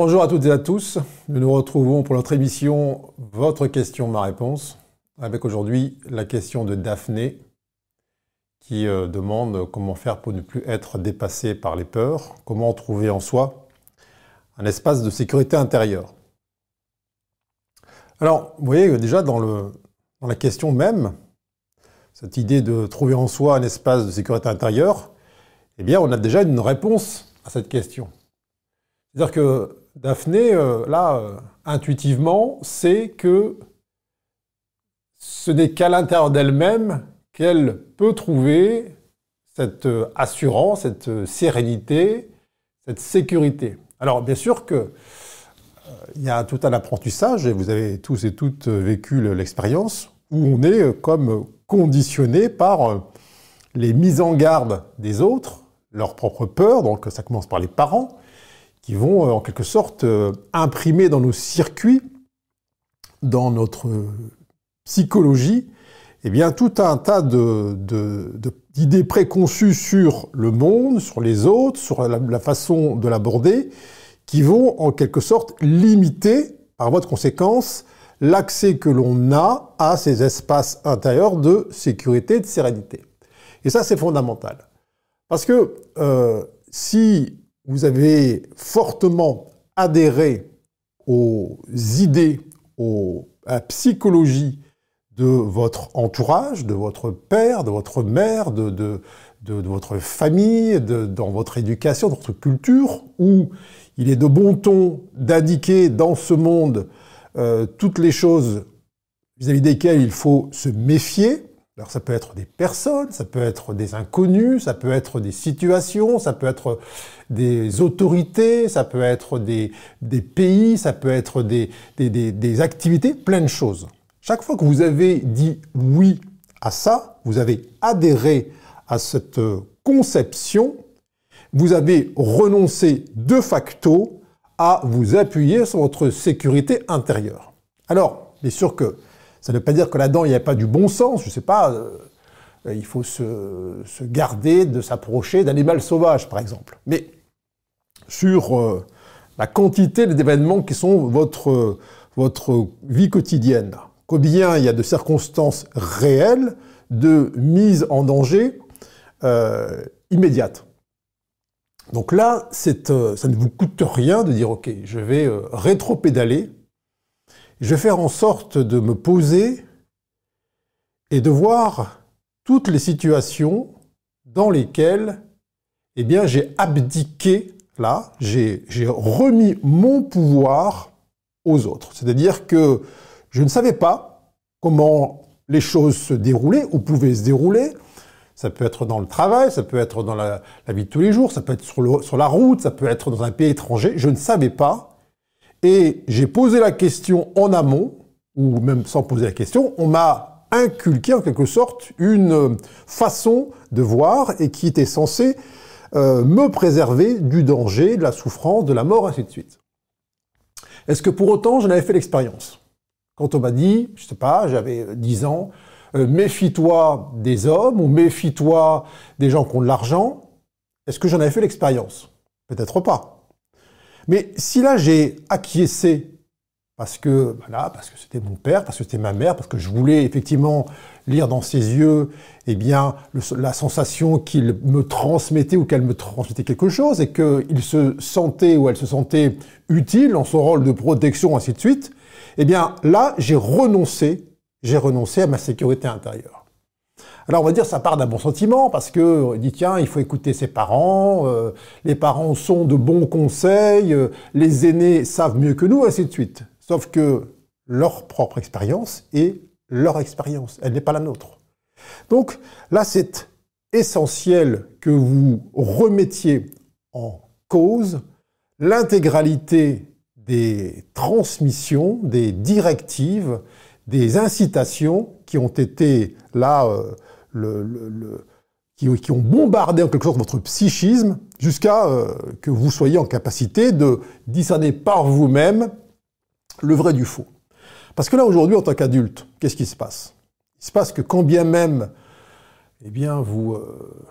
Bonjour à toutes et à tous. Nous nous retrouvons pour notre émission Votre question, ma réponse, avec aujourd'hui la question de Daphné qui euh, demande comment faire pour ne plus être dépassé par les peurs, comment trouver en soi un espace de sécurité intérieure. Alors, vous voyez déjà dans, la question même, cette idée de trouver en soi un espace de sécurité intérieure, eh bien, on a déjà une réponse à cette question. C'est-à-dire que Daphné, euh, là, euh, intuitivement, sait que ce n'est qu'à l'intérieur d'elle-même qu'elle peut trouver cette euh, assurance, cette sérénité, cette sécurité. Alors, bien sûr que il y a tout un apprentissage, et vous avez tous et toutes vécu l'expérience, où on est comme conditionné par les mises en garde des autres, leurs propres peurs, donc ça commence par les parents, qui vont euh, en quelque sorte euh, imprimer dans nos circuits, dans notre psychologie, eh bien, tout un tas d'idées préconçues sur le monde, sur les autres, sur la, façon de l'aborder, qui vont en quelque sorte limiter, par voie de conséquence, l'accès que l'on a à ces espaces intérieurs de sécurité, de sérénité. Et ça, c'est fondamental. Parce que euh, si vous avez fortement adhéré aux idées, à la psychologie de votre entourage, de votre père, de votre mère, de, votre famille, dans votre éducation, dans votre culture, où il est de bon ton d'indiquer dans ce monde euh, toutes les choses vis à -vis desquelles il faut se méfier, alors ça peut être des personnes, ça peut être des inconnus, ça peut être des situations, ça peut être des autorités, ça peut être des, pays, ça peut être des, des, activités, plein de choses. Chaque fois que vous avez dit oui à ça, vous avez adhéré à cette conception, vous avez renoncé de facto à vous appuyer sur votre sécurité intérieure. Alors, bien sûr que ça ne veut pas dire que là-dedans, il n'y a pas du bon sens, je ne sais pas, euh, il faut se, garder de s'approcher d'animal sauvage, par exemple. Mais sur euh, la quantité d'événements qui sont votre, votre vie quotidienne, combien il y a de circonstances réelles de mise en danger euh, immédiate. Donc là, ça ne vous coûte rien de dire, OK, je vais rétro-pédaler je vais faire en sorte de me poser et de voir toutes les situations dans lesquelles eh bien, j'ai abdiqué, là, j'ai remis mon pouvoir aux autres. C'est-à-dire que je ne savais pas comment les choses se déroulaient ou pouvaient se dérouler. Ça peut être dans le travail, ça peut être dans la, vie de tous les jours, ça peut être sur, sur la route, ça peut être dans un pays étranger. Je ne savais pas. Et j'ai posé la question en amont, ou même sans poser la question, on m'a inculqué en quelque sorte une façon de voir et qui était censée euh, me préserver du danger, de la souffrance, de la mort, ainsi de suite. Est-ce que pour autant j'en avais fait l'expérience? Quand on m'a dit, je sais pas, j'avais 10 ans, euh, méfie-toi des hommes ou méfie-toi des gens qui ont de l'argent, est-ce que j'en avais fait l'expérience? Peut-être pas. Mais si là j'ai acquiescé parce que voilà, parce que c'était mon père, parce que c'était ma mère, parce que je voulais effectivement lire dans ses yeux, eh bien, la sensation qu'il me transmettait ou qu'elle me transmettait quelque chose et qu'il se sentait ou elle se sentait utile dans son rôle de protection, ainsi de suite. Eh bien, là, j'ai renoncé, j'ai renoncé à ma sécurité intérieure. Alors on va dire ça part d'un bon sentiment parce que on dit tiens il faut écouter ses parents, euh, les parents sont de bons conseils, euh, les aînés savent mieux que nous, ainsi de suite. Sauf que leur propre expérience est leur expérience, elle n'est pas la nôtre. Donc là c'est essentiel que vous remettiez en cause l'intégralité des transmissions, des directives, des incitations qui ont été là euh, qui, ont bombardé en quelque sorte votre psychisme jusqu'à euh, que vous soyez en capacité de discerner par vous-même le vrai du faux. Parce que là, aujourd'hui, en tant qu'adulte, qu'est-ce qui se passe? Il se passe que quand bien même, eh bien, vous, euh,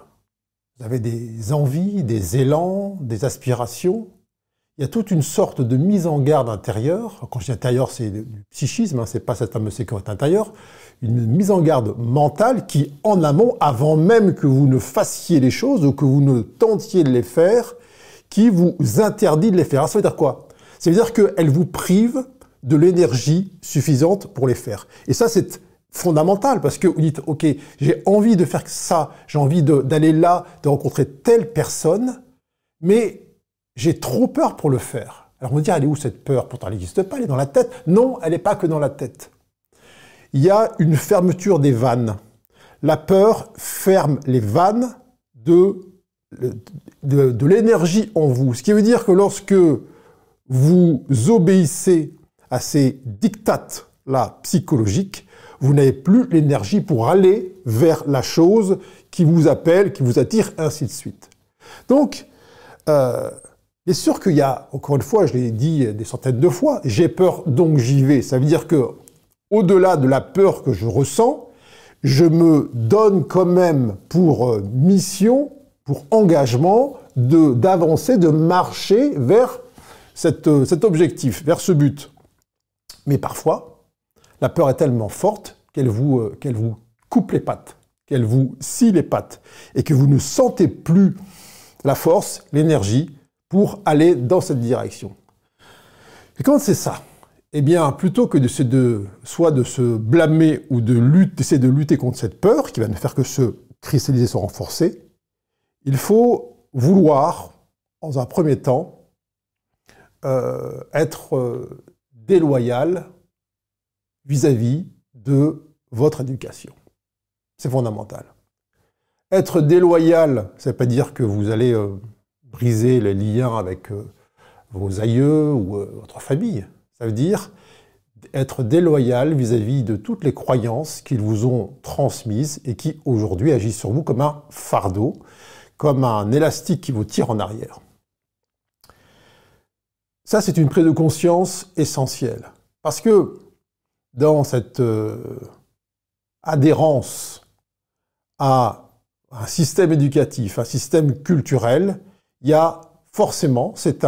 avez des envies, des élans, des aspirations, il y a toute une sorte de mise en garde intérieure. Quand je dis intérieur, c'est du psychisme, hein, c'est pas cette fameuse sécurité intérieure. Une mise en garde mentale qui, en amont, avant même que vous ne fassiez les choses ou que vous ne tentiez de les faire, qui vous interdit de les faire. Alors, ça veut dire quoi? Ça veut dire qu'elle vous prive de l'énergie suffisante pour les faire. Et ça, c'est fondamental parce que vous dites, OK, j'ai envie de faire ça, j'ai envie d'aller là, de rencontrer telle personne, mais j'ai trop peur pour le faire. Alors on va dire, elle est où cette peur? Pourtant, elle n'existe pas, elle est dans la tête. Non, elle n'est pas que dans la tête. Il y a une fermeture des vannes. La peur ferme les vannes de, de, de l'énergie en vous. Ce qui veut dire que lorsque vous obéissez à ces dictates-là psychologiques, vous n'avez plus l'énergie pour aller vers la chose qui vous appelle, qui vous attire, ainsi de suite. Donc, euh, Bien sûr qu'il y a, encore une fois, je l'ai dit des centaines de fois, j'ai peur donc j'y vais. Ça veut dire que, au-delà de la peur que je ressens, je me donne quand même pour euh, mission, pour engagement, de d'avancer, de marcher vers euh, cet objectif, vers ce but. Mais parfois, la peur est tellement forte qu'elle vous, euh, qu'elle vous coupe les pattes, qu'elle vous scie les pattes, et que vous ne sentez plus la force, l'énergie pour aller dans cette direction. Et quand c'est ça, eh bien, plutôt que de, de, soit de se blâmer ou de lutter, d'essayer de lutter contre cette peur qui va ne faire que se cristalliser, se renforcer, il faut vouloir, dans un premier temps, euh, être euh, déloyal vis-à-vis de votre éducation. C'est fondamental. Être déloyal, ça ne veut pas dire que vous allez euh, briser les liens avec euh, vos aïeux ou euh, votre famille. Ça veut dire être déloyal vis-à-vis de toutes les croyances qu'ils vous ont transmises et qui aujourd'hui agissent sur vous comme un fardeau, comme un élastique qui vous tire en arrière. Ça, c'est une prise de conscience essentielle. Parce que dans cette euh, adhérence à un système éducatif, un système culturel, il y a forcément, c'est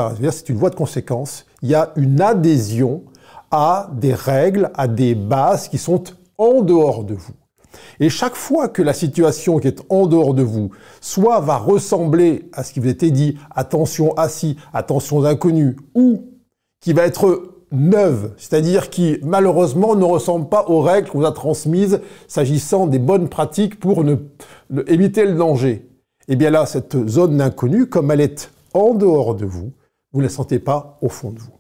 une voie de conséquence, il y a une adhésion à des règles, à des bases qui sont en dehors de vous. Et chaque fois que la situation qui est en dehors de vous, soit va ressembler à ce qui vous était dit, attention assis, attention inconnus, ou qui va être neuve, c'est-à-dire qui malheureusement ne ressemble pas aux règles qu'on a transmises s'agissant des bonnes pratiques pour éviter le danger. Et eh bien là, cette zone d'inconnu, comme elle est en dehors de vous, vous ne la sentez pas au fond de vous.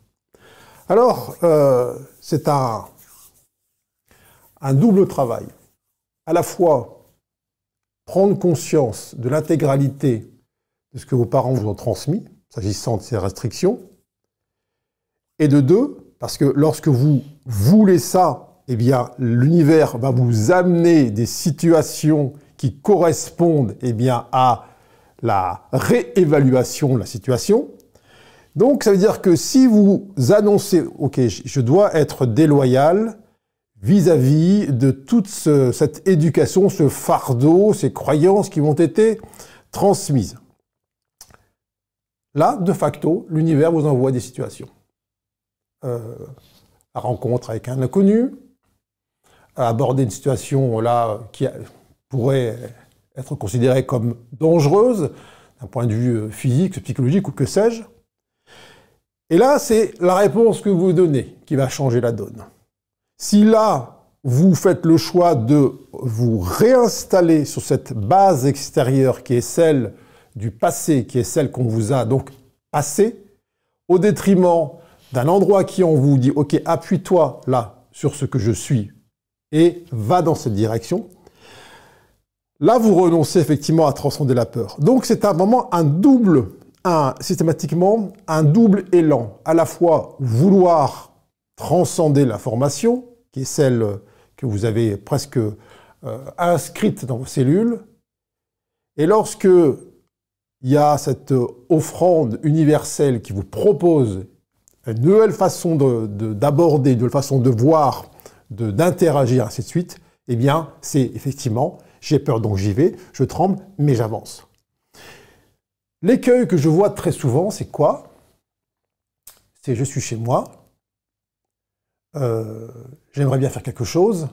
Alors, euh, c'est un, un double travail. À la fois prendre conscience de l'intégralité de ce que vos parents vous ont transmis, s'agissant de ces restrictions, et de deux, parce que lorsque vous voulez ça, eh bien, l'univers va vous amener des situations qui correspondent eh bien, à la réévaluation de la situation. Donc ça veut dire que si vous annoncez, OK, je dois être déloyal vis-à-vis de toute cette éducation, ce fardeau, ces croyances qui m'ont été transmises. Là, de facto, l'univers vous envoie des situations. Euh, la rencontre avec un inconnu, aborder une situation là qui pourrait être considérée comme dangereuse d'un point de vue euh, physique, psychologique ou que sais-je. Et là, c'est la réponse que vous donnez qui va changer la donne. Si là, vous faites le choix de vous réinstaller sur cette base extérieure qui est celle du passé, qui est celle qu'on vous a donc passé, au détriment d'un endroit qui en vous dit, OK, appuie-toi là sur ce que je suis et va dans cette direction, là, vous renoncez effectivement à transcender la peur. Donc, c'est un moment, un double, systématiquement, un double élan. À la fois vouloir transcender l'information, qui est celle que vous avez presque euh, inscrite dans vos cellules, et lorsque il y a cette offrande universelle qui vous propose une nouvelle façon d'aborder, de, une nouvelle façon de voir, d'interagir, ainsi de suite, eh bien, c'est effectivement, j'ai peur donc j'y vais, je tremble, mais j'avance. L'écueil que je vois très souvent, c'est quoi? C'est je suis chez moi, euh, j'aimerais bien faire quelque chose,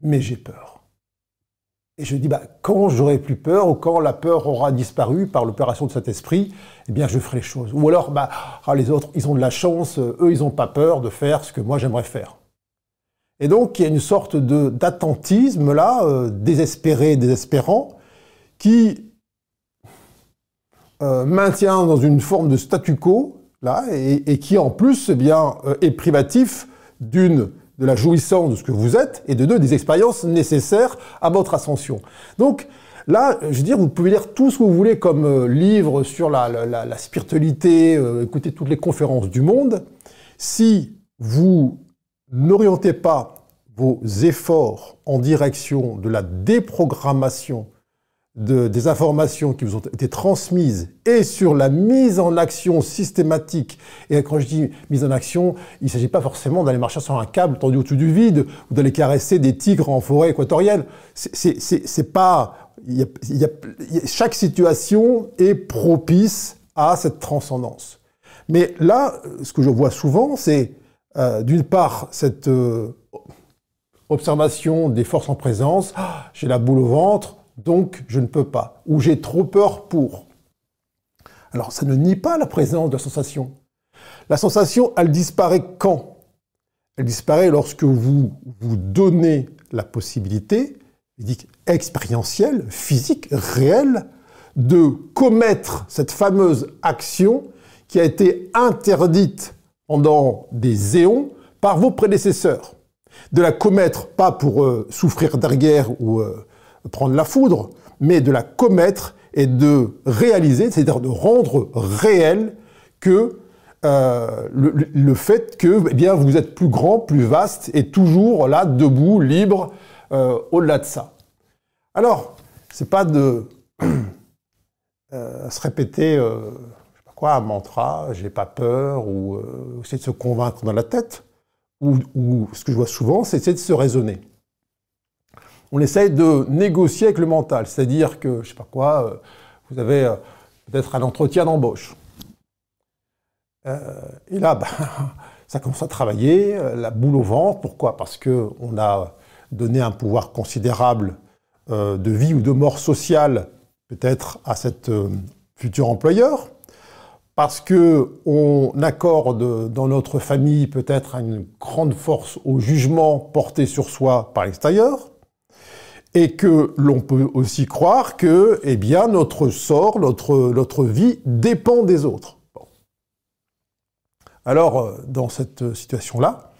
mais j'ai peur. Et je dis, bah, quand j'aurai plus peur, ou quand la peur aura disparu par l'opération de cet esprit, eh bien, je ferai les choses. Ou alors, bah, ah, les autres, ils ont de la chance, eux, ils n'ont pas peur de faire ce que moi j'aimerais faire. Et donc, il y a une sorte d'attentisme là, euh, désespéré, désespérant, qui euh, maintient dans une forme de statu quo, là, et, qui en plus eh bien, euh, est privatif d'une de la jouissance de ce que vous êtes, et de deux, des expériences nécessaires à votre ascension. Donc, Là, je veux dire, vous pouvez lire tout ce que vous voulez comme euh, livre sur la, la, spiritualité, écouter toutes les conférences du monde. Si vous n'orientez pas vos efforts en direction de la déprogrammation des informations qui vous ont été transmises et sur la mise en action systématique. Et quand je dis mise en action, il ne s'agit pas forcément d'aller marcher sur un câble tendu au-dessus du vide ou d'aller caresser des tigres en forêt équatoriale. C'est pas. chaque situation est propice à cette transcendance. Mais là, ce que je vois souvent, c'est euh, d'une part cette euh, observation des forces en présence. Ah, j'ai la boule au ventre donc je ne peux pas, ou j'ai trop peur pour. Alors ça ne nie pas la présence de la sensation. La sensation, elle disparaît quand? Elle disparaît lorsque vous vous donnez la possibilité, expérientielle, physique, réelle, de commettre cette fameuse action qui a été interdite pendant des éons par vos prédécesseurs. De la commettre pas pour euh, souffrir d'arguère ou euh, prendre la foudre, mais de la commettre et de réaliser, c'est-à-dire de rendre réel que euh, le, fait que eh bien, vous êtes plus grand, plus vaste et toujours là, debout, libre, au-delà de ça. Alors, c'est pas de se répéter, quoi, un mantra, j'ai pas peur, ou essayer de se convaincre dans la tête, ou, ce que je vois souvent, c'est de se raisonner on essaye de négocier avec le mental. C'est-à-dire que, je sais pas quoi, euh, vous avez euh, peut-être un entretien d'embauche. Euh, et là, bah, ça commence à travailler, la boule au ventre. Pourquoi? Parce qu'on a donné un pouvoir considérable de vie ou de mort sociale, peut-être, à cet futur employeur. Parce qu'on accorde dans notre famille peut-être une grande force au jugement porté sur soi par l'extérieur et que l'on peut aussi croire que eh bien, notre sort, notre, notre vie dépend des autres. Alors, euh, dans cette situation-là,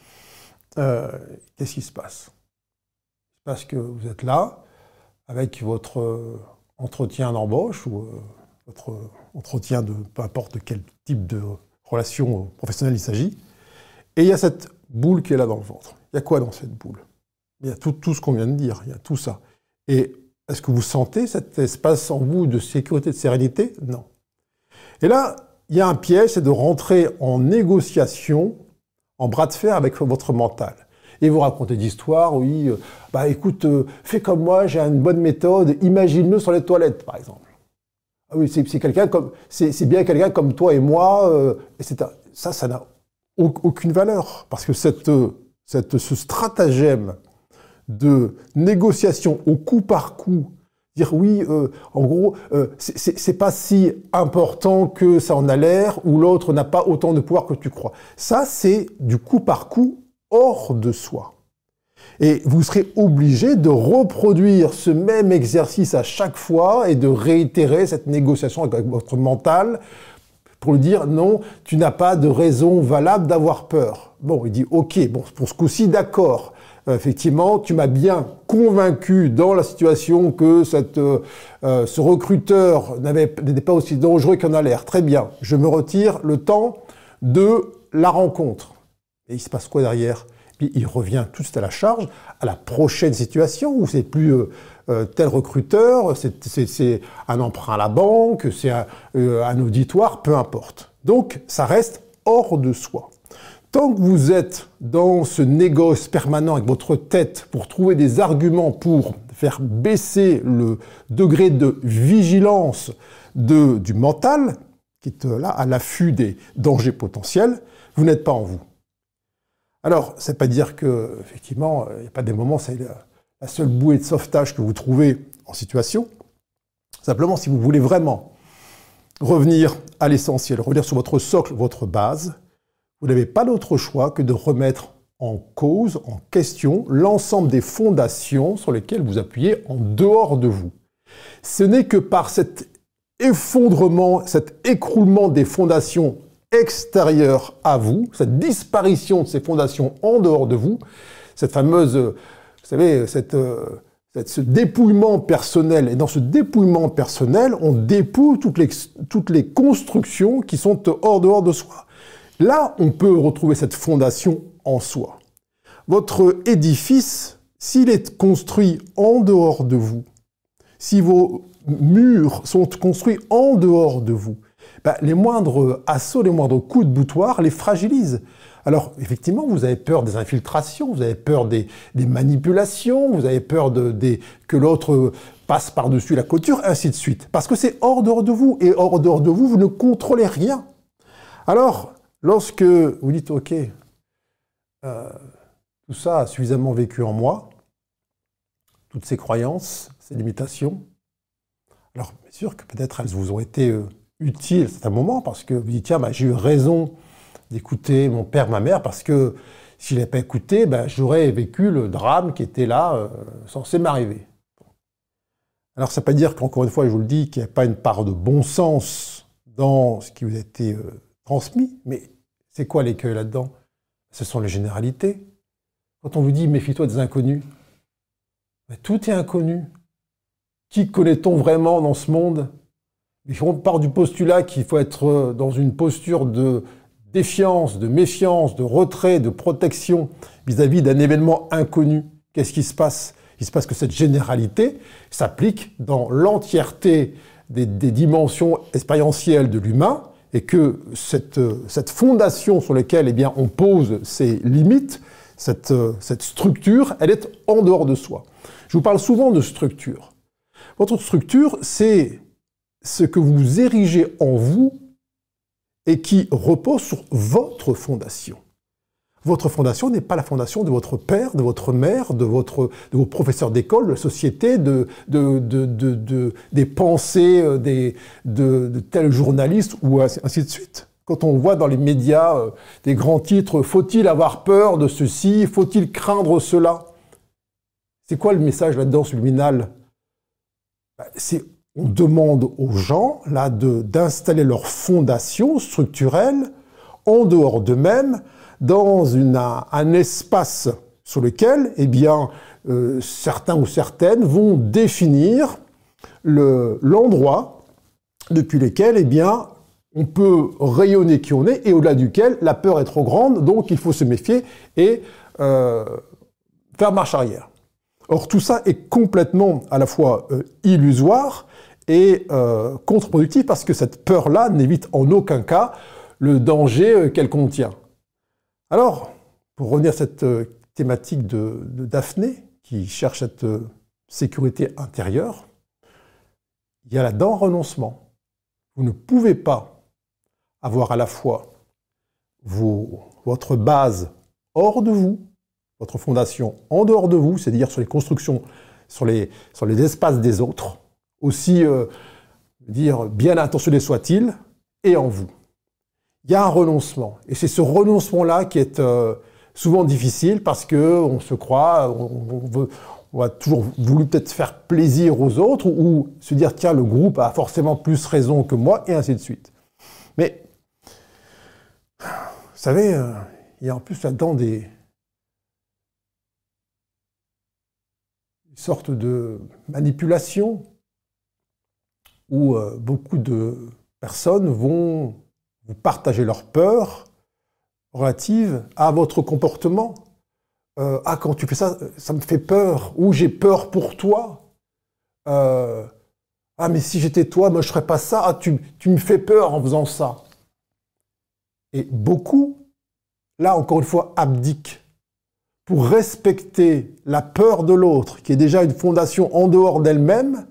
euh, qu'est-ce qui se passe? Parce que vous êtes là, avec votre euh, entretien d'embauche ou votre entretien de peu importe quel type de relation professionnelle il s'agit, et il y a cette boule qui est là dans le ventre. Il y a quoi dans cette boule? Il y a tout, tout ce qu'on vient de dire, il y a tout ça. Et est-ce que vous sentez cet espace en vous de sécurité, de sérénité? Non. Et là, il y a un piège, c'est de rentrer en négociation, en bras de fer avec votre mental. Et vous racontez des histoires, oui, euh, bah écoute, euh, fais comme moi, j'ai une bonne méthode, imagine-le sur les toilettes, par exemple. Ah oui, c'est bien quelqu'un comme toi et moi, euh, etc. Ça, ça n'a aucune valeur, parce que cette, ce stratagème de négociation au coup par coup, dire oui, euh, en gros, euh, c'est pas si important que ça en a l'air, ou l'autre n'a pas autant de pouvoir que tu crois. Ça, c'est du coup par coup hors de soi. Et vous serez obligé de reproduire ce même exercice à chaque fois et de réitérer cette négociation avec votre mental pour lui dire non, tu n'as pas de raison valable d'avoir peur. Bon, il dit ok, bon, pour ce coup-ci, d'accord. Effectivement, tu m'as bien convaincu dans la situation que euh, euh, ce recruteur n'était pas aussi dangereux qu'il en a l'air. Très bien, je me retire le temps de la rencontre. Et il se passe quoi derrière? Puis il revient tout à la charge, à la prochaine situation où c'est plus tel recruteur, c'est un emprunt à la banque, c'est un, un auditoire, peu importe. Donc ça reste hors de soi. Tant que vous êtes dans ce négoce permanent avec votre tête pour trouver des arguments pour faire baisser le degré de vigilance du mental, qui est là à l'affût des dangers potentiels, vous n'êtes pas en vous. Alors, c'est pas dire que, effectivement, il n'y a pas des moments, c'est la seule bouée de sauvetage que vous trouvez en situation. Simplement, si vous voulez vraiment revenir à l'essentiel, revenir sur votre socle, votre base, vous n'avez pas d'autre choix que de remettre en cause, en question, l'ensemble des fondations sur lesquelles vous appuyez en dehors de vous. Ce n'est que par cet effondrement, cet écroulement des fondations extérieures à vous, cette disparition de ces fondations en dehors de vous, cette fameuse, vous savez, cette, euh, ce dépouillement personnel. Et dans ce dépouillement personnel, on dépouille toutes les, toutes les constructions qui sont hors dehors de soi. Là, on peut retrouver cette fondation en soi. Votre édifice, s'il est construit en dehors de vous, si vos murs sont construits en dehors de vous, ben, les moindres assauts, les moindres coups de boutoir les fragilisent. Alors, effectivement, vous avez peur des infiltrations, vous avez peur des, manipulations, vous avez peur que l'autre passe par-dessus la couture, ainsi de suite. Parce que c'est hors dehors de vous, et hors dehors de vous, vous ne contrôlez rien. Alors, lorsque vous dites, OK, euh, tout ça a suffisamment vécu en moi, toutes ces croyances, ces limitations, alors, bien sûr que peut-être elles vous ont été euh, utiles à certains moments, parce que vous dites, tiens, bah, j'ai eu raison d'écouter mon père, ma mère, parce que s'il n'avait pas écouté, ben, j'aurais vécu le drame qui était là, euh, censé m'arriver. Alors ça ne veut pas dire qu'encore une fois, je vous le dis, qu'il n'y a pas une part de bon sens dans ce qui vous a été euh, transmis, mais c'est quoi l'écueil là-dedans? Ce sont les généralités. Quand on vous dit méfie-toi des inconnus, ben, tout est inconnu. Qui connaît-on vraiment dans ce monde? On part du postulat qu'il faut être euh, dans une posture de défiance, de méfiance, de retrait, de protection vis-à-vis d'un événement inconnu. Qu'est-ce qui se passe? Il se passe que cette généralité s'applique dans l'entièreté des, dimensions expérientielles de l'humain et que cette, cette, fondation sur laquelle eh bien, on pose ses limites, cette, cette structure, elle est en dehors de soi. Je vous parle souvent de structure. Votre structure, c'est ce que vous érigez en vous et qui repose sur votre fondation. Votre fondation n'est pas la fondation de votre père, de votre mère, de, votre, de vos professeurs d'école, de la société, de, de, de des pensées euh, des, de, tels journalistes ou ainsi de suite. Quand on voit dans les médias euh, des grands titres, faut-il avoir peur de ceci, faut-il craindre cela? C'est quoi le message là-dedans subliminal? Bah, C'est on demande aux gens là d'installer leur fondation structurelle en dehors d'eux-mêmes dans une, un, espace sur lequel eh bien, euh, certains ou certaines vont définir l'endroit depuis lequel eh bien, on peut rayonner qui on est et au-delà duquel la peur est trop grande, donc il faut se méfier et euh, faire marche arrière. Or tout ça est complètement à la fois euh, illusoire et euh, contre-productif parce que cette peur-là n'évite en aucun cas le danger euh, qu'elle contient. Alors, pour revenir à cette euh, thématique de, Daphné, qui cherche cette sécurité intérieure, il y a là-dedans renoncement. Vous ne pouvez pas avoir à la fois votre base hors de vous, votre fondation en dehors de vous, c'est-à-dire sur les constructions, sur les, sur les espaces des autres, aussi euh, dire bien intentionné soit-il, et en vous. Il y a un renoncement. Et c'est ce renoncement-là qui est euh, souvent difficile parce que on se croit, on, veut, on a toujours voulu peut-être faire plaisir aux autres ou se dire tiens, le groupe a forcément plus raison que moi, et ainsi de suite. Mais, vous savez, euh, il y a en plus là-dedans des, sortes de manipulations où euh, beaucoup de personnes vont vous partager leur peur relative à votre comportement. Euh, ah, quand tu fais ça, ça me fait peur, ou j'ai peur pour toi. Euh, ah, mais si j'étais toi, moi je ferais pas ça. Ah, tu, tu me fais peur en faisant ça. Et beaucoup, là encore une fois, abdiquent pour respecter la peur de l'autre, qui est déjà une fondation en dehors d'elle-même,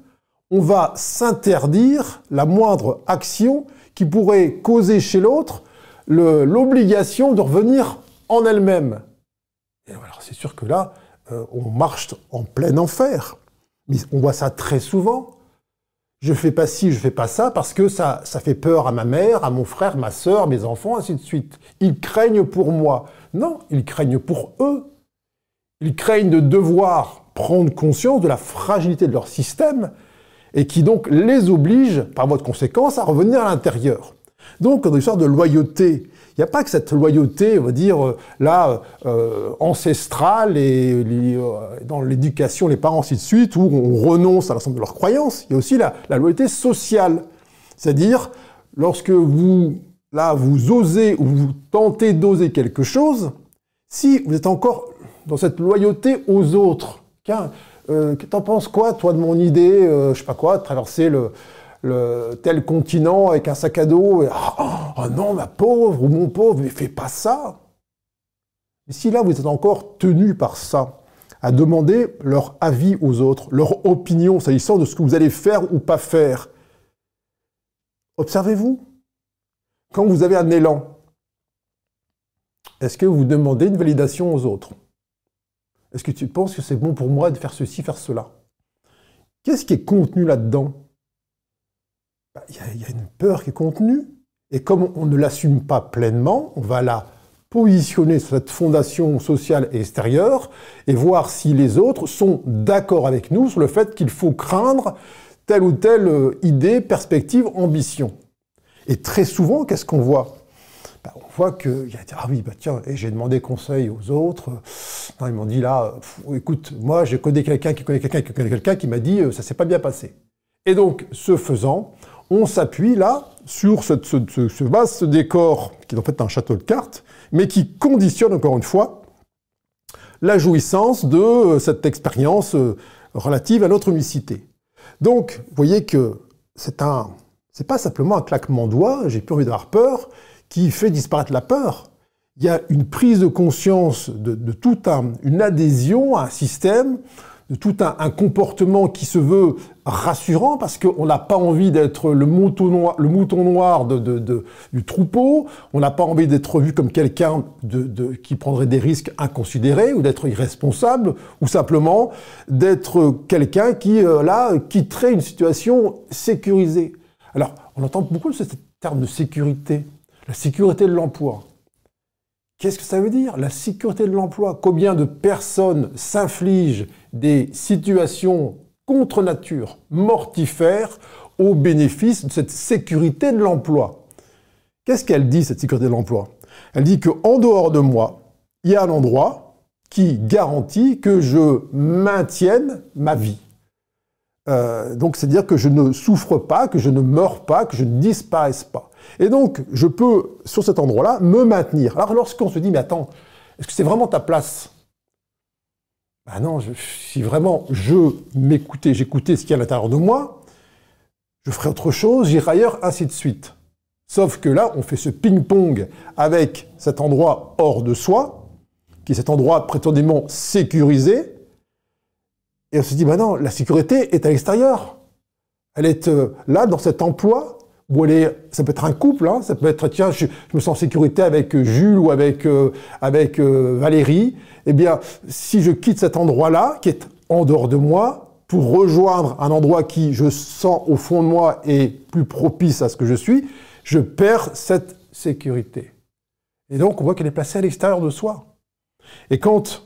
on va s'interdire la moindre action qui pourrait causer chez l'autre l'obligation de revenir en elle-même. Alors c'est sûr que là, euh, on marche en plein enfer. Mais on voit ça très souvent. Je fais pas ci, je fais pas ça parce que ça, ça fait peur à ma mère, à mon frère, ma sœur, mes enfants, ainsi de suite. Ils craignent pour moi. Non, ils craignent pour eux. Ils craignent de devoir prendre conscience de la fragilité de leur système et qui donc les oblige, par voie de conséquence, à revenir à l'intérieur. Donc, dans une histoire de loyauté, il n'y a pas que cette loyauté, on va dire, euh, là, euh, ancestrale et euh, dans l'éducation, les parents, ainsi de suite, où on renonce à l'ensemble de leurs croyances. Il y a aussi la, la loyauté sociale. C'est-à-dire, lorsque vous, là, vous osez ou vous tentez d'oser quelque chose, si vous êtes encore dans cette loyauté aux autres, euh, t'en penses quoi, toi, de mon idée, euh, je sais pas quoi, de traverser le, tel continent avec un sac à dos ah, oh, non, ma pauvre ou mon pauvre, mais fais pas ça. Mais si là, vous êtes encore tenu par ça, à demander leur avis aux autres, leur opinion s'agissant de ce que vous allez faire ou pas faire, observez-vous. Quand vous avez un élan, est-ce que vous demandez une validation aux autres? Est-ce que tu penses que c'est bon pour moi de faire ceci, faire cela? Qu'est-ce qui est contenu là-dedans? Bah, Il y, a une peur qui est contenue. Et comme on ne l'assume pas pleinement, on va la positionner sur cette fondation sociale et extérieure et voir si les autres sont d'accord avec nous sur le fait qu'il faut craindre telle ou telle euh, idée, perspective, ambition. Et très souvent, qu'est-ce qu'on voit? Bah, on voit qu'il y a ah oui, bah tiens, et j'ai demandé conseil aux autres. Non, ils m'ont dit là, écoute, moi j'ai connu quelqu'un qui connaît quelqu'un qui connaît quelqu'un qui m'a dit euh, ça s'est pas bien passé. Et donc, ce faisant, on s'appuie là sur ce, ce, ce, vaste décor qui est en fait un château de cartes, mais qui conditionne encore une fois la jouissance de euh, cette expérience euh, relative à notre unicité. Donc, vous voyez que c'est un, c'est pas simplement un claquement de doigts, j'ai plus envie d'avoir peur, qui fait disparaître la peur. Il y a une prise de conscience de, de tout un, une adhésion à un système, de tout un, comportement qui se veut rassurant parce qu'on n'a pas envie d'être le mouton noir, le mouton noir de, de, du troupeau, on n'a pas envie d'être vu comme quelqu'un qui prendrait des risques inconsidérés ou d'être irresponsable ou simplement d'être quelqu'un qui, euh, là, quitterait une situation sécurisée. Alors, on entend beaucoup de ce terme de sécurité. La sécurité de l'emploi. Qu'est-ce que ça veut dire La sécurité de l'emploi? Combien de personnes s'infligent des situations contre nature, mortifères, au bénéfice de cette sécurité de l'emploi? Qu'est-ce qu'elle dit, cette sécurité de l'emploi? Elle dit qu'en dehors de moi, il y a un endroit qui garantit que je maintienne ma vie. Euh, donc, c'est-à-dire que je ne souffre pas, que je ne meurs pas, que je ne disparaisse pas. Et donc, je peux, sur cet endroit-là, me maintenir. Alors, lorsqu'on se dit, mais attends, est-ce que c'est vraiment ta place? Ben non, si vraiment je m'écoutais, j'écoutais ce qu'il y a à l'intérieur de moi, je ferais autre chose, j'irai ailleurs, ainsi de suite. Sauf que là, on fait ce ping-pong avec cet endroit hors de soi, qui est cet endroit prétendument sécurisé, et on se dit, ben non, la sécurité est à l'extérieur. Elle est euh, là, dans cet emploi, elle est, ça peut être un couple, hein, ça peut être, tiens, je, me sens en sécurité avec euh, Jules ou avec, euh, avec Valérie. Eh bien, si je quitte cet endroit-là, qui est en dehors de moi, pour rejoindre un endroit qui, je sens au fond de moi, est plus propice à ce que je suis, je perds cette sécurité. Et donc, on voit qu'elle est placée à l'extérieur de soi. Et quand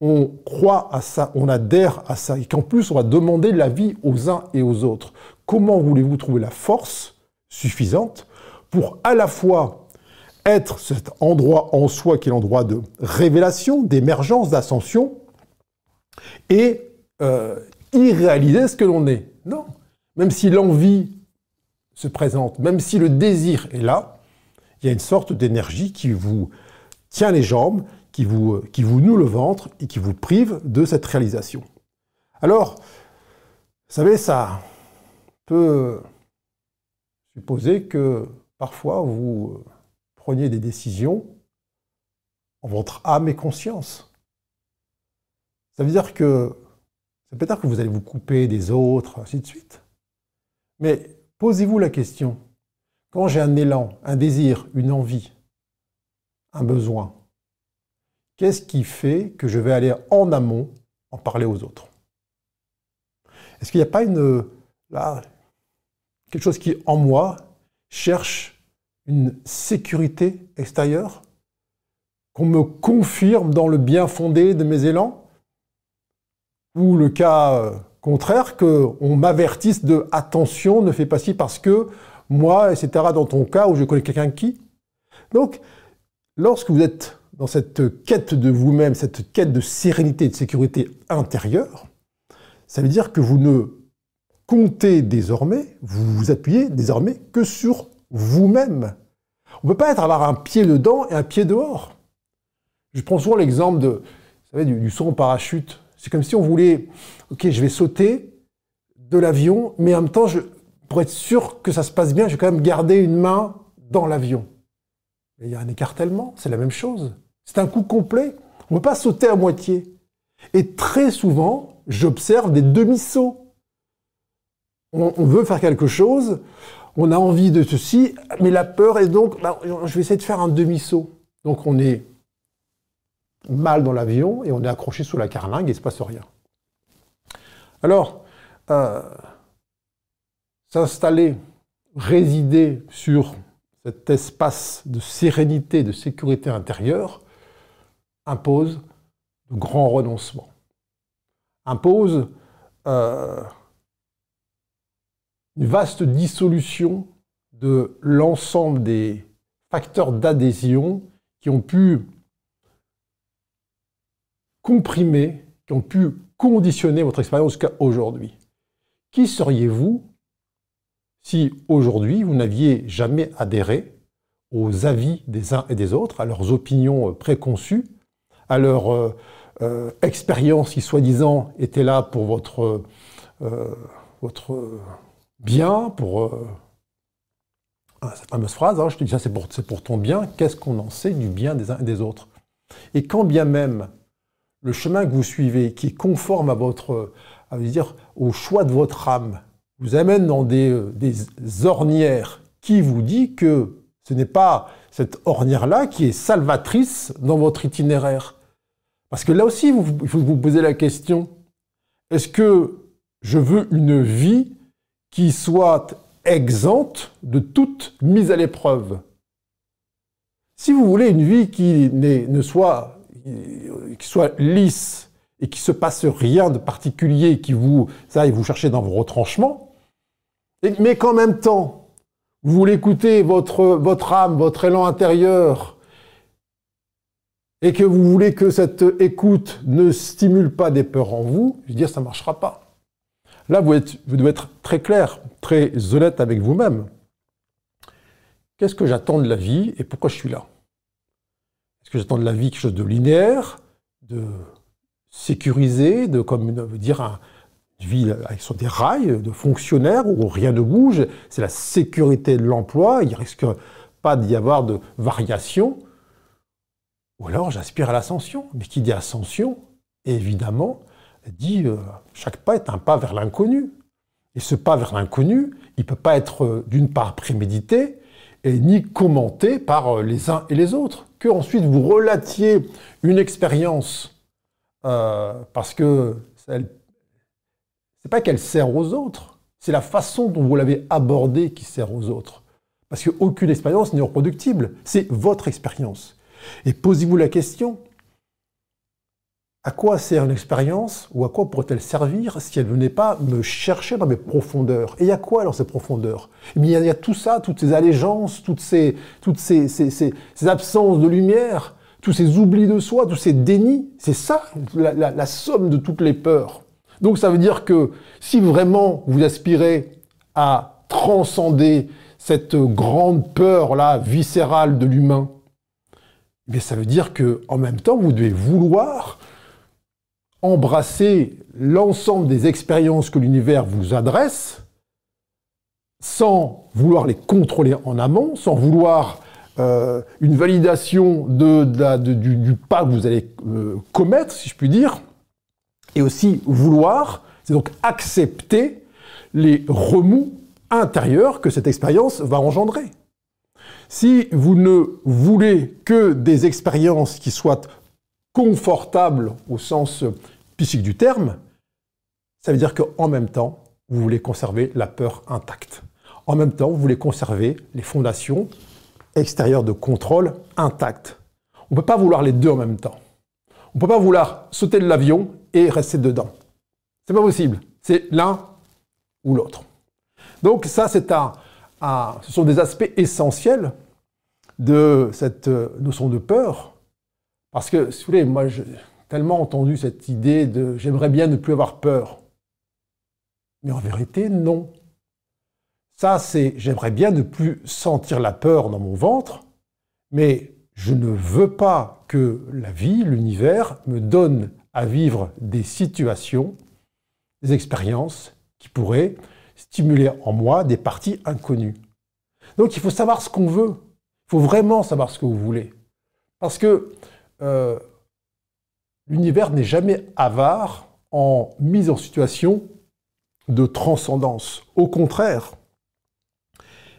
on croit à ça, on adhère à ça, et qu'en plus on va demander l'avis aux uns et aux autres. Comment voulez-vous trouver la force suffisante pour à la fois être cet endroit en soi qui est l'endroit de révélation, d'émergence, d'ascension, et euh, y réaliser ce que l'on est Non. Même si l'envie se présente, même si le désir est là, il y a une sorte d'énergie qui vous tient les jambes, qui vous, qui vous noue le ventre et qui vous prive de cette réalisation. Alors, vous savez, ça peut supposer que parfois vous preniez des décisions en votre âme et conscience. Ça veut dire que ça peut être que vous allez vous couper des autres, ainsi de suite. Mais posez-vous la question, quand j'ai un élan, un désir, une envie, un besoin, qu'est-ce qui fait que je vais aller en amont en parler aux autres? Est-ce qu'il n'y a pas une, quelque chose qui, en moi, cherche une sécurité extérieure Qu'on me confirme dans le bien fondé de mes élans Ou le cas euh, contraire, qu'on m'avertisse de attention, ne fais pas ci parce que moi, etc., dans ton cas où je connais quelqu'un qui. Donc, lorsque vous êtes dans cette quête de vous-même, cette quête de sérénité et de sécurité intérieure, ça veut dire que vous ne comptez désormais, vous vous appuyez désormais que sur vous-même. On ne peut pas être avoir un pied dedans et un pied dehors. Je prends souvent l'exemple du, saut en parachute. C'est comme si on voulait, ok, je vais sauter de l'avion, mais en même temps, pour être sûr que ça se passe bien, je vais quand même garder une main dans l'avion. Il y a un écartèlement, c'est la même chose. C'est un coup complet. On ne peut pas sauter à moitié. Et très souvent, j'observe des demi-sauts. On, veut faire quelque chose, on a envie de ceci, mais la peur est donc, bah, je vais essayer de faire un demi-saut. Donc on est mal dans l'avion et on est accroché sous la carlingue et il ne se passe rien. Alors, euh, s'installer, résider sur cet espace de sérénité, de sécurité intérieure, impose de grands renoncements, impose euh, une vaste dissolution de l'ensemble des facteurs d'adhésion qui ont pu comprimer, qui ont pu conditionner votre expérience jusqu'à aujourd'hui. Qui seriez-vous si aujourd'hui vous n'aviez jamais adhéré aux avis des uns et des autres, à leurs opinions préconçues, à leur euh, euh, expérience qui soi-disant était là pour votre, euh, votre bien, pour cette fameuse phrase, hein, je te dis ça c'est pour, ton bien, qu'est-ce qu'on en sait du bien des uns et des autres? Et quand bien même le chemin que vous suivez, qui est conforme à votre, à dire, au choix de votre âme, vous amène dans euh, des, ornières qui vous dit que ce n'est pas cette ornière-là qui est salvatrice dans votre itinéraire. Parce que là aussi, il faut vous poser la question, est-ce que je veux une vie qui soit exempte de toute mise à l'épreuve Si vous voulez une vie qui soit, lisse et qui se passe rien de particulier, qui vous, vous cherchez dans vos retranchements, mais qu'en même temps, vous voulez écouter votre, votre âme, votre élan intérieur, et que vous voulez que cette écoute ne stimule pas des peurs en vous, je veux dire, ça ne marchera pas. Là, vous, devez être très clair, très honnête avec vous-même. Qu'est-ce que j'attends de la vie et pourquoi je suis là? Est-ce que j'attends de la vie quelque chose de linéaire, de sécurisé, de comme dire un, vie sur des rails de fonctionnaires où rien ne bouge, c'est la sécurité de l'emploi, il ne risque pas d'y avoir de variation. Ou alors j'aspire à l'ascension. Mais qui dit ascension, évidemment, dit euh, chaque pas est un pas vers l'inconnu. Et ce pas vers l'inconnu, il ne peut pas être euh, d'une part prémédité et ni commenté par euh, les uns et les autres. Que ensuite vous relatiez une expérience parce que elle n'est pas qu'elle sert aux autres, c'est la façon dont vous l'avez abordée qui sert aux autres. Parce qu'aucune expérience n'est reproductible, c'est votre expérience. Et posez-vous la question, à quoi sert une expérience ou à quoi pourrait-elle servir si elle ne venait pas me chercher dans mes profondeurs? Et il y a quoi dans ces profondeurs? Eh il, y a, tout ça, toutes ces allégeances, toutes ces, toutes ces, ces, absences de lumière, tous ces oublis de soi, tous ces dénis. C'est ça la somme de toutes les peurs. Donc ça veut dire que si vraiment vous aspirez à transcender cette grande peur-là viscérale de l'humain, eh ça veut dire que en même temps, vous devez vouloir embrasser l'ensemble des expériences que l'univers vous adresse sans vouloir les contrôler en amont, sans vouloir euh, une validation du, pas que vous allez euh, commettre, si je puis dire, et aussi vouloir, c'est donc accepter les remous intérieurs que cette expérience va engendrer. Si vous ne voulez que des expériences qui soient confortables au sens psychique du terme, ça veut dire qu'en même temps, vous voulez conserver la peur intacte. En même temps, vous voulez conserver les fondations extérieures de contrôle intactes. On ne peut pas vouloir les deux en même temps. On ne peut pas vouloir sauter de l'avion et rester dedans. C'est pas possible. C'est l'un ou l'autre. Donc ça, c'est un, ce sont des aspects essentiels de cette euh, notion de peur. Parce que, si vous voulez, moi, j'ai tellement entendu cette idée de j'aimerais bien ne plus avoir peur. Mais en vérité, non. Ça, c'est j'aimerais bien ne plus sentir la peur dans mon ventre, mais je ne veux pas que la vie, l'univers, me donne à vivre des situations, des expériences qui pourraient stimuler en moi des parties inconnues. Donc il faut savoir ce qu'on veut. Il faut vraiment savoir ce que vous voulez. Parce que euh, l'univers n'est jamais avare en mise en situation de transcendance. Au contraire.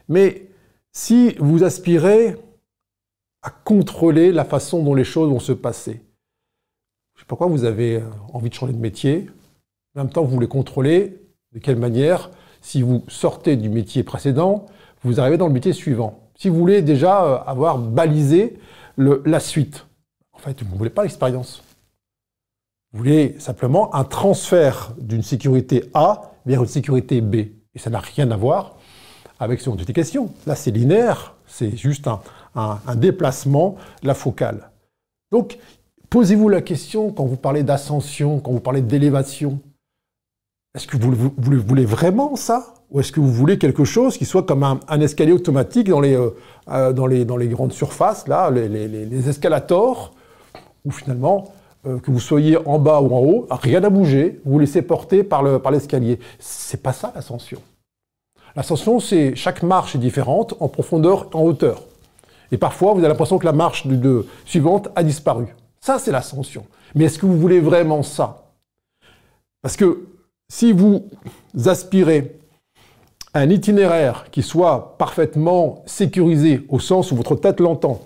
Mais si vous aspirez à contrôler la façon dont les choses vont se passer, je sais pas pourquoi vous avez envie de changer de métier, en même temps vous voulez contrôler de quelle manière, si vous sortez du métier précédent, vous arrivez dans le métier suivant. Si vous voulez déjà euh, avoir balisé la suite, en fait, vous ne voulez pas l'expérience. Vous voulez simplement un transfert d'une sécurité A vers une sécurité B. Et ça n'a rien à voir avec il question. Là, c'est linéaire, c'est juste un, déplacement la focale. Donc, posez-vous la question quand vous parlez d'ascension, quand vous parlez d'élévation. Est-ce que vous, voulez vraiment ça? Ou est-ce que vous voulez quelque chose qui soit comme un, escalier automatique dans les, euh, euh, dans, les, grandes surfaces, là, les, escalators, où finalement, euh, que vous soyez en bas ou en haut, rien n'a bougé, vous vous laissez porter par l'escalier. Par c'est pas ça l'ascension. L'ascension, c'est chaque marche est différente en profondeur, en hauteur. Et parfois, vous avez l'impression que la marche suivante a disparu. Ça, c'est l'ascension. Mais est-ce que vous voulez vraiment ça? Parce que si vous aspirez à un itinéraire qui soit parfaitement sécurisé au sens où votre tête l'entend,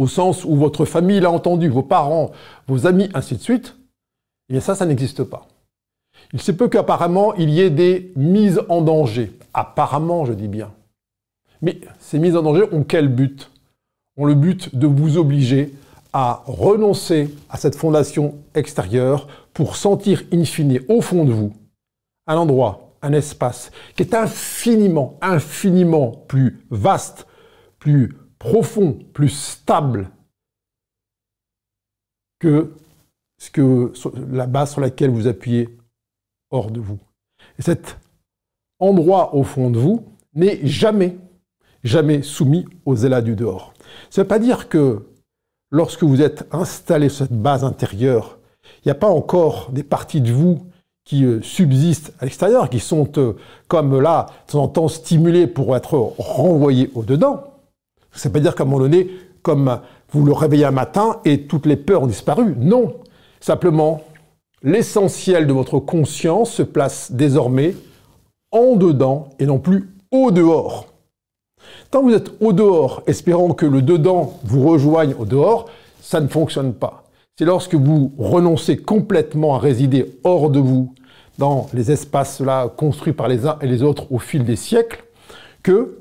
au sens où votre famille l'a entendu, vos parents, vos amis, ainsi de suite, eh bien ça, ça n'existe pas. Il se peut qu'apparemment il y ait des mises en danger. Apparemment, je dis bien. Mais ces mises en danger ont quel but? Ont le but de vous obliger à renoncer à cette fondation extérieure pour sentir in au fond de vous un endroit, un espace qui est infiniment, infiniment plus vaste, plus profond, plus stable que, ce que la base sur laquelle vous appuyez hors de vous. Et cet endroit au fond de vous n'est jamais, jamais soumis aux élats du dehors. Ça ne veut pas dire que lorsque vous êtes installé sur cette base intérieure, il n'y a pas encore des parties de vous qui euh, subsistent à l'extérieur, qui sont euh, comme là, de temps en temps stimulées pour être renvoyées au-dedans. Ça ne veut pas dire qu'à un moment donné, comme vous le réveillez un matin et toutes les peurs ont disparu. Non. Simplement, l'essentiel de votre conscience se place désormais en dedans et non plus au dehors. Tant que vous êtes au dehors, espérant que le dedans vous rejoigne au dehors, ça ne fonctionne pas. C'est lorsque vous renoncez complètement à résider hors de vous, dans les espaces là construits par les uns et les autres au fil des siècles, que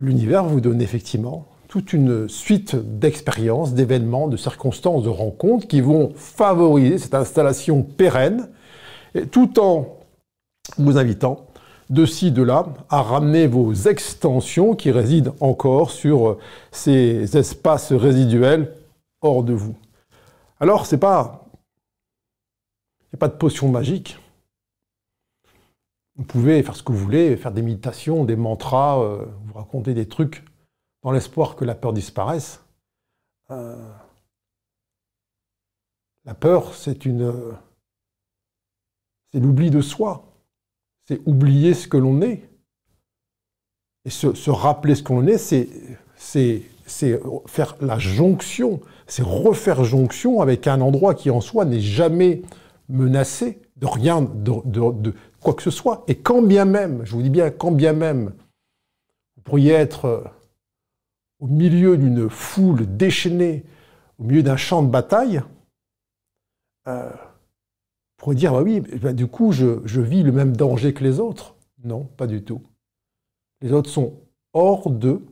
l'univers vous donne effectivement toute une suite d'expériences, d'événements, de circonstances, de rencontres qui vont favoriser cette installation pérenne, tout en vous invitant de ci, de là, à ramener vos extensions qui résident encore sur ces espaces résiduels hors de vous. Alors, c'est pas. Il n'y a pas de potion magique. Vous pouvez faire ce que vous voulez, faire des méditations, des mantras, euh, vous raconter des trucs dans l'espoir que la peur disparaisse. Euh, la peur, c'est une. C'est l'oubli de soi. C'est oublier ce que l'on est. Et se, rappeler ce que l'on est, c'est faire la jonction, c'est refaire jonction avec un endroit qui en soi n'est jamais menacé de rien, de, quoi que ce soit. Et quand bien même, je vous dis bien, quand bien même, vous pourriez être au milieu d'une foule déchaînée, au milieu d'un champ de bataille, euh, pourrait dire, bah oui, bah, du coup, je, vis le même danger que les autres. Non, pas du tout. Les autres sont hors d'eux.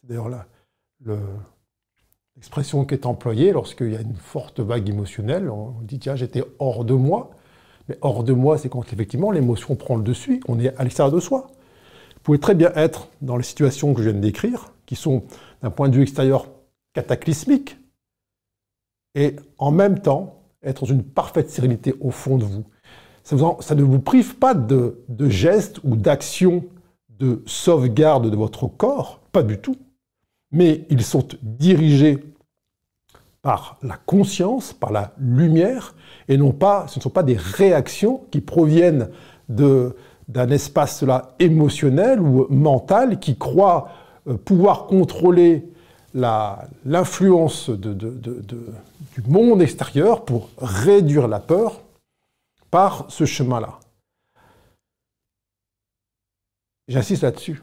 C'est d'ailleurs l'expression qui est employée lorsqu'il y a une forte vague émotionnelle. On dit, tiens, j'étais hors de moi. Mais hors de moi, c'est quand effectivement l'émotion prend le dessus, on est à l'extérieur de soi. Vous pouvez très bien être dans les situations que je viens de décrire, qui sont d'un point de vue extérieur cataclysmiques, et en même temps être dans une parfaite sérénité au fond de vous. Ça, ne vous prive pas de, de gestes ou d'actions de sauvegarde de votre corps, pas du tout, mais ils sont dirigés par la conscience, par la lumière, et non pas, ce ne sont pas des réactions qui proviennent d'un espace là émotionnel ou mental qui croit euh, pouvoir contrôler l'influence du monde extérieur pour réduire la peur par ce chemin-là. J'insiste là-dessus.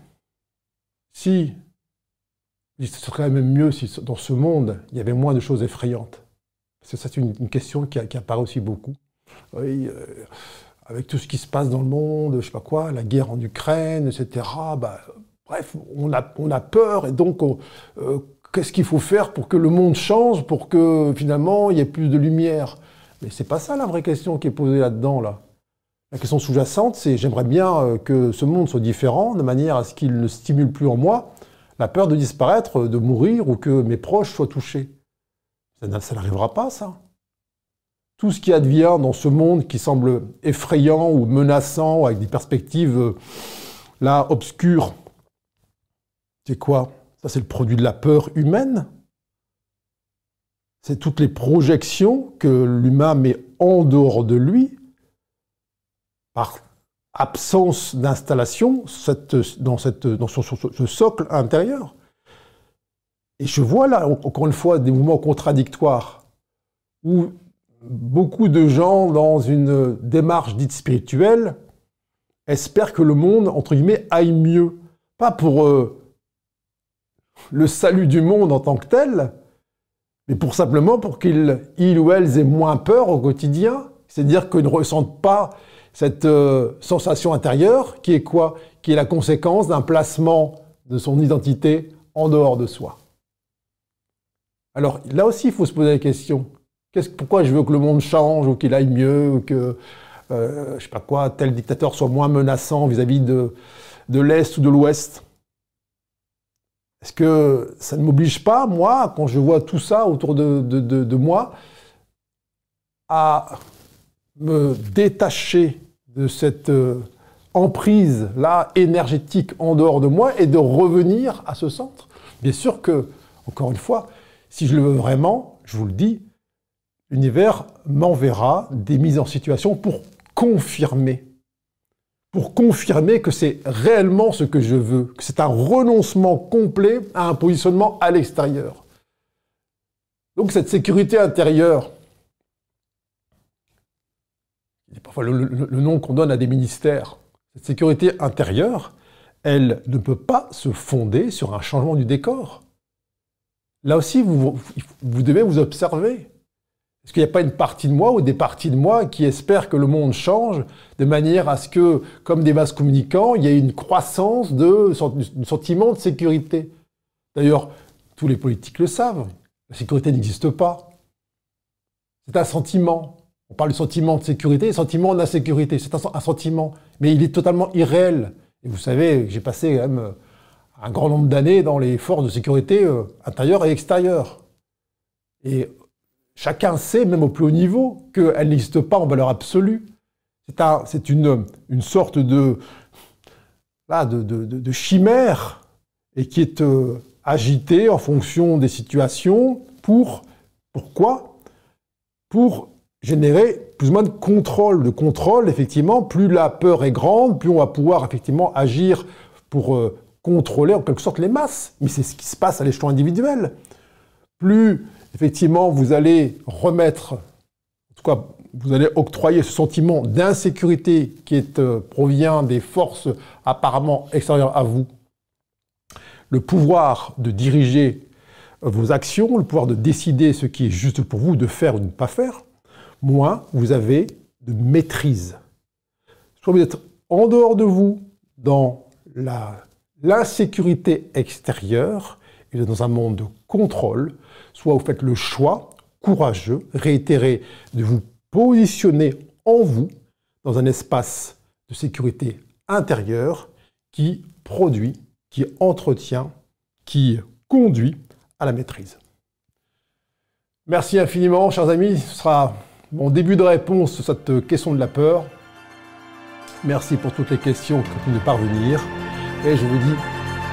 Si, ce serait même mieux si dans ce monde, il y avait moins de choses effrayantes. C'est une, question qui, apparaît aussi beaucoup. Euh, avec tout ce qui se passe dans le monde, je sais pas quoi, la guerre en Ukraine, etc. Bah, bref, on a, on a peur et donc euh, qu'est-ce qu'il faut faire pour que le monde change, pour que finalement il y ait plus de lumière? Mais c'est pas ça la vraie question qui est posée là-dedans là. La question sous-jacente, c'est j'aimerais bien euh, que ce monde soit différent de manière à ce qu'il ne stimule plus en moi la peur de disparaître, de mourir ou que mes proches soient touchés. Ça n'arrivera pas, ça tout ce qui advient dans ce monde qui semble effrayant ou menaçant, avec des perspectives euh, là obscures, c'est quoi? Ça, c'est le produit de la peur humaine. C'est toutes les projections que l'humain met en dehors de lui absence d'installation dans, ce socle intérieur. Et je vois là, encore une fois, des mouvements contradictoires où beaucoup de gens, dans une démarche dite spirituelle, espèrent que le monde, entre guillemets, aille mieux. Pas pour euh, le salut du monde en tant que tel, mais pour simplement pour qu'ils ils ou elles aient moins peur au quotidien. C'est-à-dire qu'ils ne ressentent pas cette euh, sensation intérieure qui est quoi? Qui est la conséquence d'un placement de son identité en dehors de soi. Alors là aussi, il faut se poser la question. Pourquoi je veux que le monde change ou qu'il aille mieux ou que, euh, je sais pas quoi, tel dictateur soit moins menaçant vis-à-vis de, l'Est ou de l'Ouest? Est-ce que ça ne m'oblige pas, moi, quand je vois tout ça autour de, moi, à me détacher de cette euh, emprise-là énergétique en dehors de moi et de revenir à ce centre Bien sûr que, encore une fois, si je le veux vraiment, je vous le dis, l'univers m'enverra des mises en situation pour confirmer, pour confirmer que c'est réellement ce que je veux, que c'est un renoncement complet à un positionnement à l'extérieur. Donc cette sécurité intérieure, parfois le, nom qu'on donne à des ministères, cette sécurité intérieure, elle ne peut pas se fonder sur un changement du décor. Là aussi, vous, vous devez vous observer. Est-ce qu'il n'y a pas une partie de moi ou des parties de moi qui espèrent que le monde change de manière à ce que, comme des vases communicants, il y ait une croissance de, du sentiment de sécurité? D'ailleurs, tous les politiques le savent. La sécurité n'existe pas. C'est un sentiment. On parle du sentiment de sécurité, sentiment d'insécurité. C'est un, sentiment, mais il est totalement irréel. Et vous savez, j'ai passé quand même un grand nombre d'années dans les forces de sécurité euh, intérieures et extérieures. Et Chacun sait, même au plus haut niveau, qu'elle n'existe pas en valeur absolue. C'est une, sorte de, de, chimère et qui est euh, agitée en fonction des situations pour, pourquoi? Pour générer plus ou moins de contrôle. De contrôle, effectivement, plus la peur est grande, plus on va pouvoir effectivement agir pour euh, contrôler en quelque sorte les masses. Mais c'est ce qui se passe à l'échelon individuel. Plus effectivement, vous allez remettre, en tout cas, vous allez octroyer ce sentiment d'insécurité qui euh, provient des forces apparemment extérieures à vous, le pouvoir de diriger vos actions, le pouvoir de décider ce qui est juste pour vous, de faire ou de ne pas faire, moins vous avez de maîtrise. Soit vous êtes en dehors de vous, dans l'insécurité extérieure, et dans un monde de contrôle, soit vous faites le choix courageux, réitéré, de vous positionner en vous, dans un espace de sécurité intérieure qui produit, qui entretient, qui conduit à la maîtrise. Merci infiniment, chers amis. Ce sera mon début de réponse sur cette question de la peur. Merci pour toutes les questions qui continuent de parvenir. Et je vous dis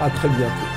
à très bientôt.